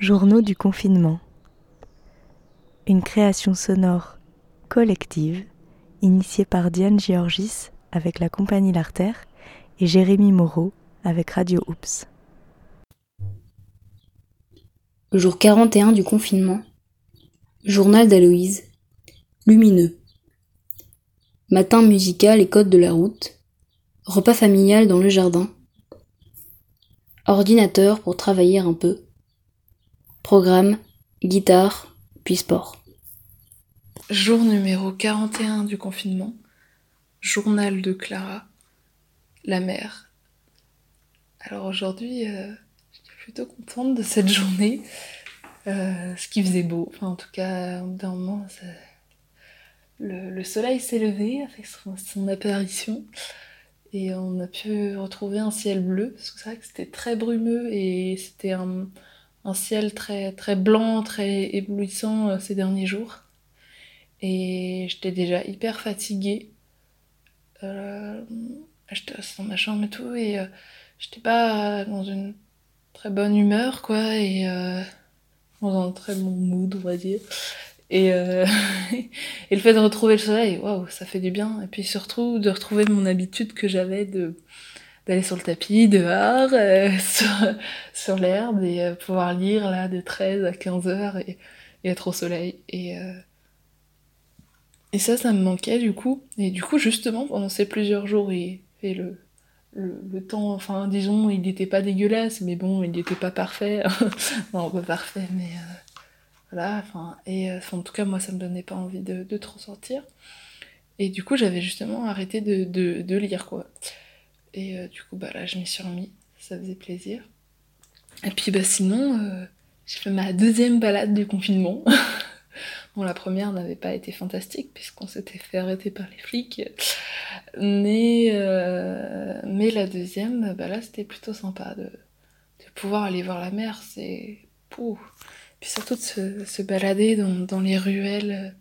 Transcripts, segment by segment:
Journaux du confinement. Une création sonore collective initiée par Diane Georgis avec la compagnie L'Artère et Jérémy Moreau avec Radio Oops. Jour 41 du confinement. Journal d'Aloïse. Lumineux. Matin musical et code de la route. Repas familial dans le jardin. Ordinateur pour travailler un peu. Programme, guitare, puis sport. Jour numéro 41 du confinement. Journal de Clara. La mère. Alors aujourd'hui, euh, j'étais plutôt contente de cette journée. Euh, ce qui faisait beau. En tout cas, d'un moment, ça... le, le, soleil s'est levé avec son, son, apparition. Et on a pu retrouver un ciel bleu. Parce que c'est vrai que c'était très brumeux et c'était un, un, ciel très, très blanc, très éblouissant euh, ces derniers jours. Et j'étais déjà hyper fatiguée. Euh, j'étais dans ma chambre et tout. Et euh, j'étais pas dans une très bonne humeur, quoi. Et euh, dans un très bon mood, on va dire. Et, euh, et le fait de retrouver le soleil, waouh, ça fait du bien. Et puis surtout de retrouver mon habitude que j'avais de d'aller sur le tapis, dehors, euh, sur, l'herbe et euh, pouvoir lire là de 13 à 15 heures et, être au soleil. Et, euh, et ça, ça me manquait du coup. Et du coup, justement, pendant ces plusieurs jours, et, et le, temps, enfin, disons, il n'était pas dégueulasse, mais bon, il n'était pas parfait. non, pas parfait, mais voilà, enfin, et en tout cas, moi, ça me donnait pas envie de, trop sortir. Et du coup, j'avais justement arrêté de, de, lire, quoi. Et euh, du coup, bah là, je m'y suis remis, ça faisait plaisir. Et puis, bah sinon, euh, j'ai fait ma deuxième balade du confinement. bon, la première n'avait pas été fantastique, puisqu'on s'était fait arrêter par les flics. Mais, euh, mais la deuxième, bah là, c'était plutôt sympa de, de pouvoir aller voir la mer. C'est. Pouh. Puis surtout de se, se balader dans, dans, les ruelles,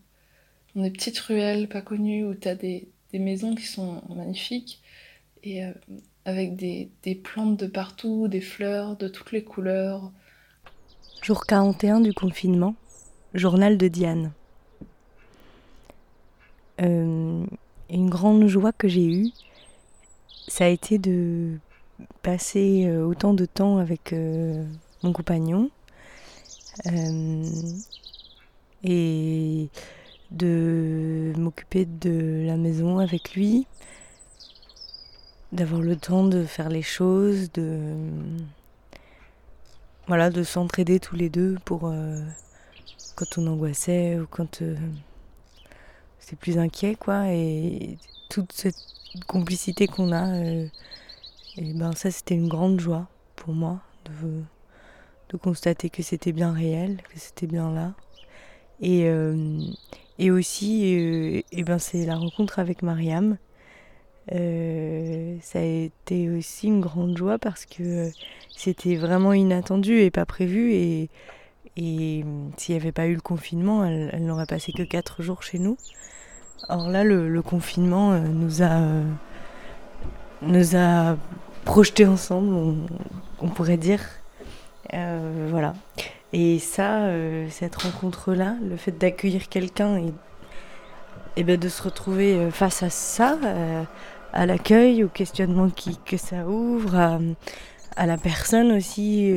dans des petites ruelles pas connues où tu as des, des, maisons qui sont magnifiques et euh, avec des, plantes de partout, des fleurs de toutes les couleurs. Jour 41 du confinement, journal de Diane. Euh, une grande joie que j'ai eue, ça a été de passer euh, autant de temps avec mon compagnon et de m'occuper de la maison avec lui, d'avoir le temps de faire les choses, de voilà, de s'entraider tous les deux pour euh, quand on angoissait ou quand euh, c'est plus inquiet quoi et toute cette complicité qu'on a euh, et ben ça c'était une grande joie pour moi de de constater que c'était bien réel, que c'était bien là. Et, aussi, et ben c'est la rencontre avec Mariam. Euh, ça a été aussi une grande joie parce que c'était vraiment inattendu et pas prévu. Et, et s'il n'y avait pas eu le confinement, elle, elle n'aurait passé que 4 jours chez nous. Or là, le, confinement nous a, nous a projetés ensemble, on, pourrait dire. Euh, voilà. Et ça, euh, cette rencontre-là, le fait d'accueillir quelqu'un et, et ben de se retrouver face à ça, euh, à l'accueil, au questionnement que ça ouvre, à, la personne aussi,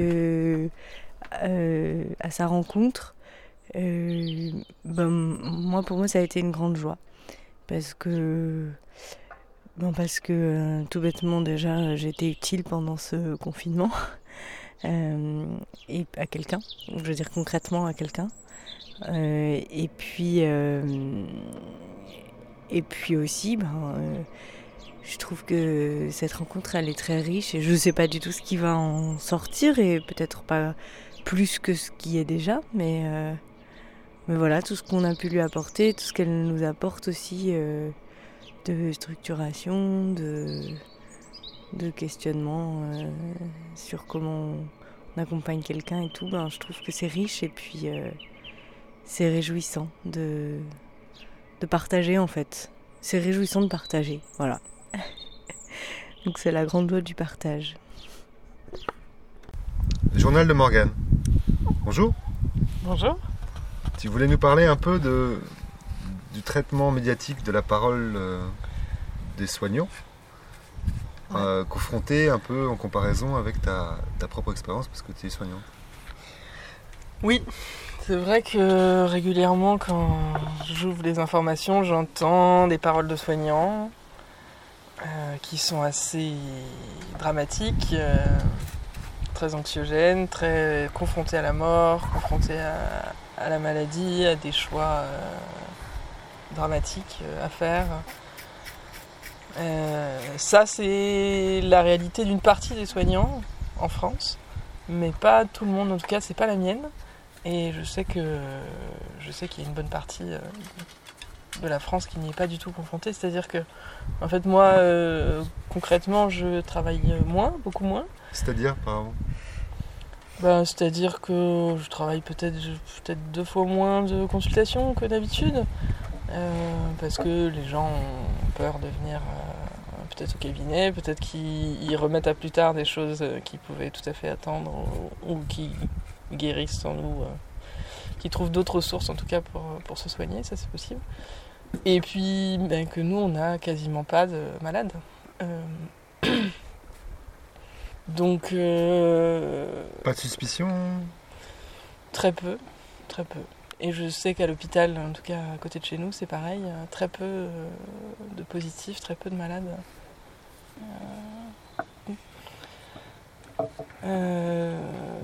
à sa rencontre, ben, moi pour moi ça a été une grande joie. Parce que Bon, parce que tout bêtement déjà j'étais utile pendant ce confinement euh, et à quelqu'un, je veux dire concrètement à quelqu'un. Euh, et puis euh, et puis aussi, ben, je trouve que cette rencontre elle est très riche et je sais pas du tout ce qui va en sortir et peut-être pas plus que ce qui est déjà, mais mais voilà tout ce qu'on a pu lui apporter, tout ce qu'elle nous apporte aussi de structuration, de de questionnement euh, sur comment on accompagne quelqu'un et tout, ben, je trouve que c'est riche et puis euh, c'est réjouissant de, de partager en fait. C'est réjouissant de partager, voilà. Donc c'est la grande joie du partage. Journal de Morgane. Bonjour. Bonjour. Tu voulais nous parler un peu de, du traitement médiatique de la parole euh, des soignants, euh, confronté un peu en comparaison avec ta, ta propre expérience parce que tu es soignante. Oui, c'est vrai que régulièrement quand j'ouvre les informations, j'entends des paroles de soignants euh, qui sont assez dramatiques, euh, très anxiogènes, très confrontés à la mort, confrontés à, à la maladie, à des choix euh, dramatiques à faire. Ça, c'est la réalité d'une partie des soignants en France, mais pas tout le monde. En tout cas, c'est pas la mienne. Et je sais que je sais qu'il y a une bonne partie de la France qui n'y est pas du tout confrontée. C'est-à-dire que, en fait, moi, euh, concrètement, je travaille moins, beaucoup moins. C'est-à-dire, par exemple Ben, C'est-à-dire que je travaille peut-être peut deux fois moins de consultations que d'habitude. euh, parce que les gens ont peur de venir euh, peut-être au cabinet, peut-être qu'ils ils remettent à plus tard des choses euh, qui pouvaient tout à fait attendre ou, ou qui guérissent sans nous, qui trouvent d'autres sources en tout cas pour, pour se soigner, ça c'est possible. Et puis ben, que nous on n'a quasiment pas de malades. Euh, Donc euh, Pas de suspicion Très peu, très peu. Et je sais qu'à l'hôpital, en tout cas à côté de chez nous, c'est pareil, euh, très peu euh, de positifs, très peu de malades. Euh, euh,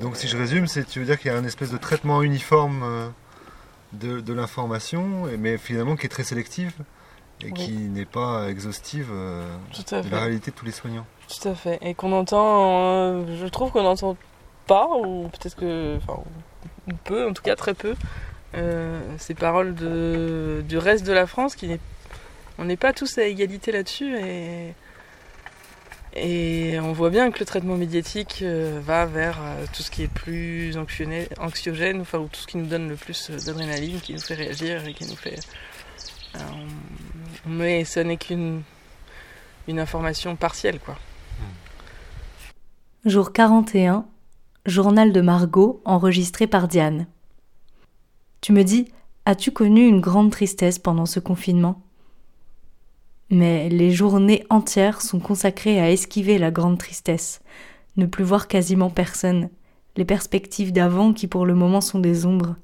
Donc si je résume, c'est tu veux dire qu'il y a un espèce de traitement uniforme euh, de, de l'information, mais finalement qui est très sélectif et Oui. qui n'est pas exhaustive euh, tout à de fait. la réalité de tous les soignants. Tout à fait. Et qu'on entend, euh, je trouve qu'on n'entend pas, ou peut-être que, enfin, ou peu, en tout cas très peu, euh, ces paroles de, du reste de la France, qui n'est, on n'est pas tous à égalité là-dessus, et, et on voit bien que le traitement médiatique euh, va vers euh, tout ce qui est plus anxiogène, enfin, ou tout ce qui nous donne le plus euh, d'adrénaline, qui nous fait réagir et qui nous fait. mais ce n'est qu'une une information partielle, quoi. Jour 41, journal de Margot enregistré par Diane. Tu me dis, as-tu connu une grande tristesse pendant ce confinement? Mais les journées entières sont consacrées à esquiver la grande tristesse, ne plus voir quasiment personne, les perspectives d'avant qui pour le moment sont des ombres,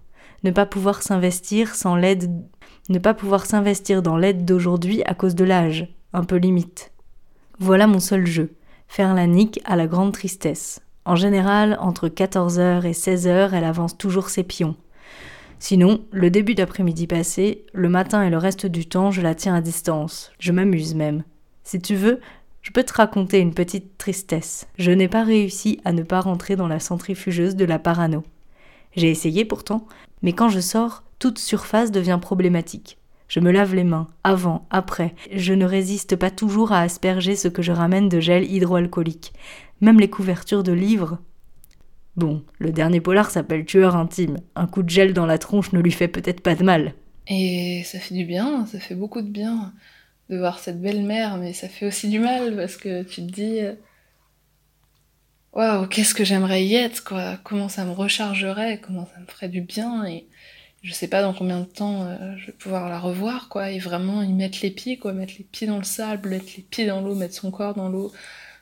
ne pas pouvoir s'investir sans l'aide, ne pas pouvoir s'investir dans l'aide d'aujourd'hui à cause de l'âge, un peu limite. Voilà mon seul jeu faire la nique à la grande tristesse. En général, entre 14h et 16h, elle avance toujours ses pions. Sinon, le début d'après-midi passé, le matin et le reste du temps, je la tiens à distance. Je m'amuse même. Si tu veux, je peux te raconter une petite tristesse. Je n'ai pas réussi à ne pas rentrer dans la centrifugeuse de la parano. J'ai essayé pourtant, mais quand je sors, toute surface devient problématique. Je me lave les mains, avant, après. Je ne résiste pas toujours à asperger ce que je ramène de gel hydroalcoolique. Même les couvertures de livres. Bon, le dernier polar s'appelle Tueur intime. Un coup de gel dans la tronche ne lui fait peut-être pas de mal. Et ça fait du bien, ça fait beaucoup de bien de voir cette belle-mère, mais ça fait aussi du mal parce que tu te dis Waouh, qu'est-ce que j'aimerais y être, quoi. Comment ça me rechargerait, comment ça me ferait du bien. Et je sais pas dans combien de temps euh, je vais pouvoir la revoir, quoi. Et vraiment y mettre les pieds, quoi. Mettre les pieds dans le sable, mettre les pieds dans l'eau, mettre son corps dans l'eau,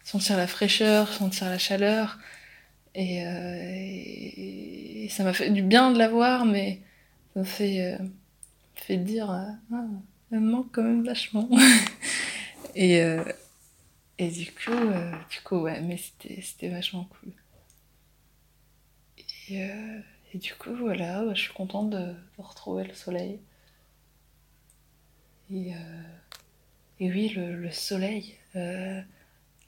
sentir la fraîcheur, sentir la chaleur. Et, euh, et- ça m'a fait du bien de la voir, mais ça me fait. euh, fait dire euh, ah, elle me manque quand même vachement et et du coup du coup ouais mais c'était vachement cool et, du coup voilà je suis contente de, retrouver le soleil et et oui le, le soleil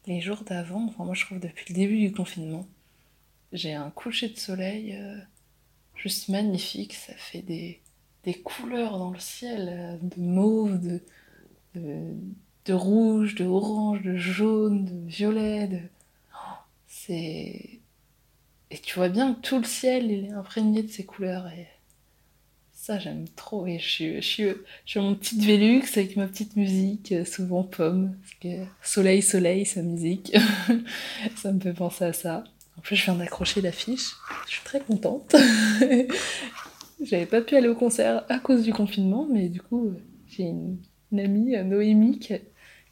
les jours d'avant enfin moi je trouve depuis le début du confinement j'ai un coucher de soleil euh, juste magnifique ça fait des des couleurs dans le ciel, euh, de mauve, de, de, rouge, de orange, de jaune, de violet. De... Oh, c'est. Et tu vois bien que tout le ciel il est imprégné de ces couleurs. Et ça, j'aime trop. Et je suis, je, suis, je suis mon petit Vélux avec ma petite musique, euh, souvent pomme. Parce que soleil, soleil, sa musique. ça me fait penser à ça. En plus, je viens d'accrocher l'affiche. Je suis très contente. J'avais pas pu aller au concert à cause du confinement, mais du coup, j'ai une, amie, Noémie, qui a,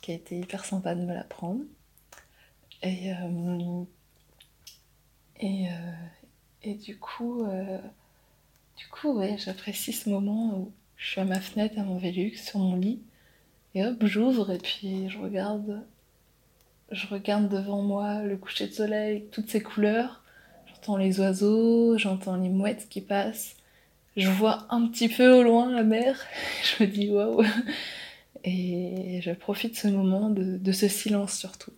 été hyper sympa de me la prendre. Et, euh, et, euh, et, du coup, euh, coup, ouais, j'apprécie ce moment où je suis à ma fenêtre, à mon Velux, sur mon lit, et hop, j'ouvre et puis je regarde, je regarde devant moi le coucher de soleil, toutes ces couleurs. J'entends les oiseaux, j'entends les mouettes qui passent. Je vois un petit peu au loin la mer. Je me dis waouh. Et je profite de ce moment, de, ce silence surtout.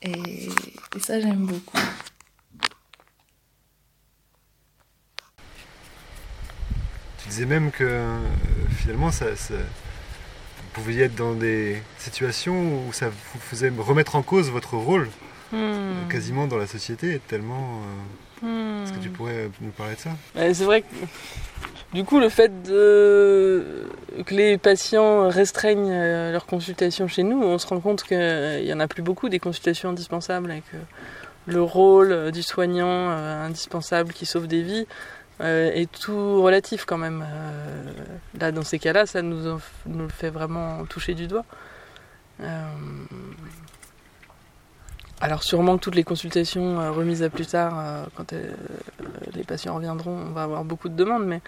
Et, et ça, j'aime beaucoup. Tu disais même que euh, finalement, ça, vous pouviez être dans des situations où ça vous faisait remettre en cause votre rôle hmm. quasiment dans la société, tellement. Euh, est-ce que tu hmm. pourrais nous parler de ça? C'est vrai que du coup, le fait de... que les patients restreignent euh, leurs consultations chez nous, on se rend compte qu'il n'y en a plus beaucoup des consultations indispensables et que le rôle du soignant indispensable qui sauve des vies euh, est tout relatif quand même. Euh, là, dans ces cas-là, ça nous, nous fait vraiment toucher du doigt. Euh, alors sûrement que toutes les consultations remises à plus tard, quand les patients reviendront, on va avoir beaucoup de demandes, mais,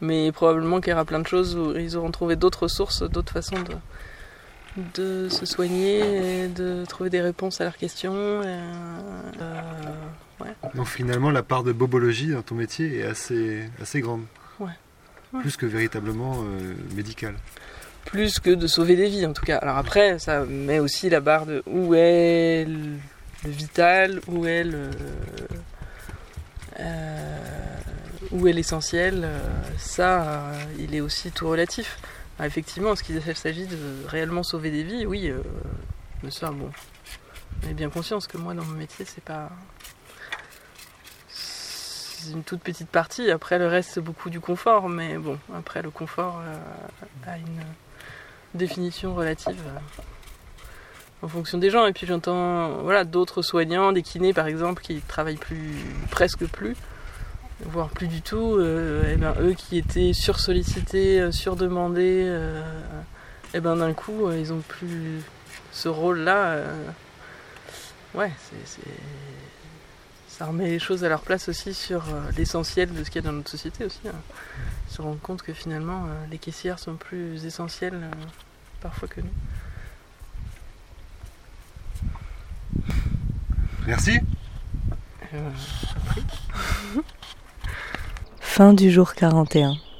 mais probablement qu'il y aura plein de choses où ils auront trouvé d'autres sources, d'autres façons de, de se soigner et de trouver des réponses à leurs questions. Euh, Donc finalement, la part de bobologie dans ton métier est assez, assez grande. Plus que véritablement euh, médicale. Plus que de sauver des vies en tout cas. Alors après, ça met aussi la barre de où est le, vital, où est le... Euh, où est l'essentiel, ça, il est aussi tout relatif. Ah, effectivement, ce qu'il s'agit de réellement sauver des vies, oui, euh, mais ça, bon, j'ai bien conscience que moi, dans mon métier, c'est pas. Une toute petite partie. Après, le reste, c'est beaucoup du confort, mais bon, après, le confort euh, a une définition relative. Euh, en fonction des gens. Et puis j'entends voilà, d'autres soignants, des kinés par exemple, qui travaillent plus presque plus voire plus du tout, et euh, eh ben, eux qui étaient sursollicités, surdemandés, et euh, eh ben d'un coup ils ont plus ce rôle-là. ouais, c'est, ça remet les choses à leur place aussi sur l'essentiel de ce qu'il y a dans notre société aussi. Hein. Se rendre compte que finalement les caissières sont plus essentielles parfois que nous. Merci. Fin du jour 41.